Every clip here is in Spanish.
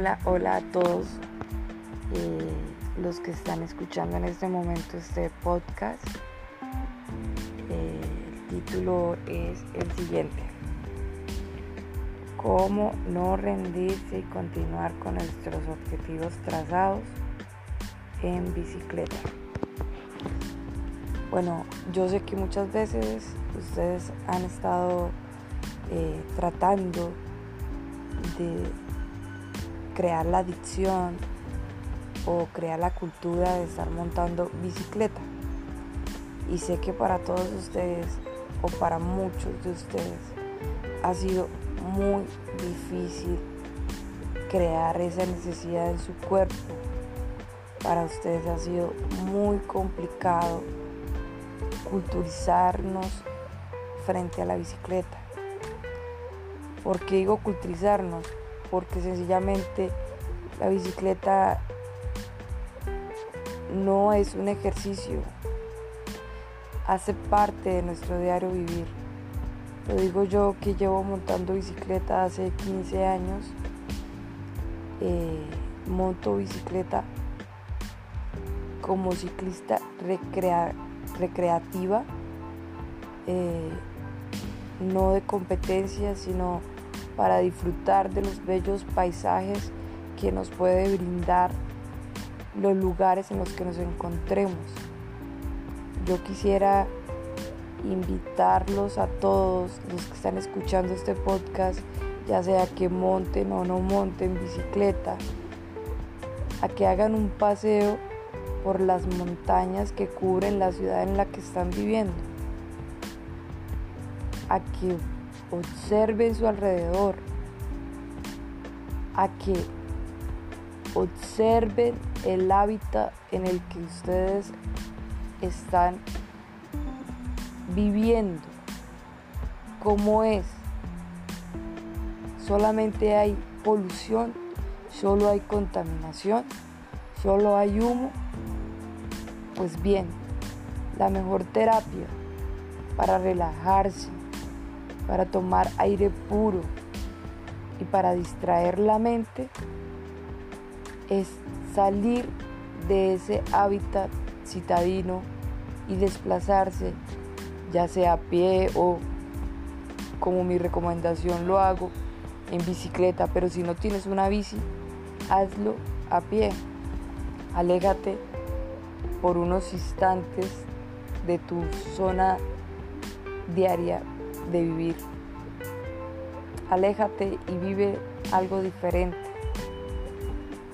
Hola, hola a todos eh, los que están escuchando en este momento este podcast. Eh, el título es el siguiente. Cómo no rendirse y continuar con nuestros objetivos trazados en bicicleta. Bueno, yo sé que muchas veces ustedes han estado eh, tratando de crear la adicción o crear la cultura de estar montando bicicleta. Y sé que para todos ustedes o para muchos de ustedes ha sido muy difícil crear esa necesidad en su cuerpo. Para ustedes ha sido muy complicado culturizarnos frente a la bicicleta. ¿Por qué digo culturizarnos? Porque sencillamente la bicicleta no es un ejercicio, hace parte de nuestro diario vivir. Lo digo yo que llevo montando bicicleta hace 15 años. Eh, monto bicicleta como ciclista recreativa. Eh, no de competencia, sino para disfrutar de los bellos paisajes que nos puede brindar los lugares en los que nos encontremos. Yo quisiera invitarlos a todos los que están escuchando este podcast, ya sea que monten o no monten bicicleta, a que hagan un paseo por las montañas que cubren la ciudad en la que están viviendo a que observen su alrededor, a que observen el hábitat en el que ustedes están viviendo, cómo es. Solamente hay polución, solo hay contaminación, solo hay humo. Pues bien, la mejor terapia para relajarse, para tomar aire puro y para distraer la mente es salir de ese hábitat citadino y desplazarse, ya sea a pie o como mi recomendación lo hago en bicicleta, pero si no tienes una bici, hazlo a pie. Aléjate por unos instantes de tu zona diaria de vivir. Aléjate y vive algo diferente.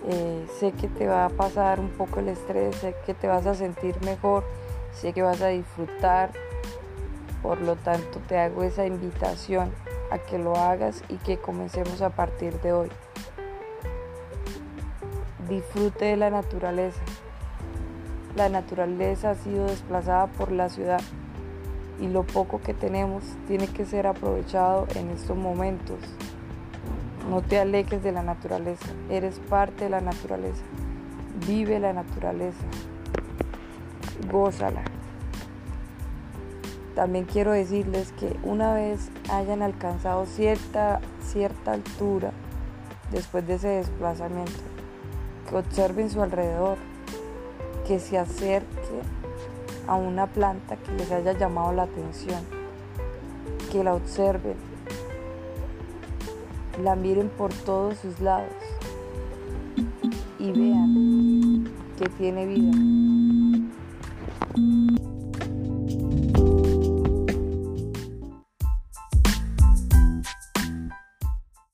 Eh, sé que te va a pasar un poco el estrés, sé que te vas a sentir mejor, sé que vas a disfrutar. Por lo tanto, te hago esa invitación a que lo hagas y que comencemos a partir de hoy. Disfrute de la naturaleza. La naturaleza ha sido desplazada por la ciudad y lo poco que tenemos tiene que ser aprovechado en estos momentos. No te alejes de la naturaleza, eres parte de la naturaleza. Vive la naturaleza, gózala. También quiero decirles que una vez hayan alcanzado cierta, cierta altura después de ese desplazamiento, que observen su alrededor, que se acerquen a una planta que les haya llamado la atención, que la observen, la miren por todos sus lados y vean que tiene vida.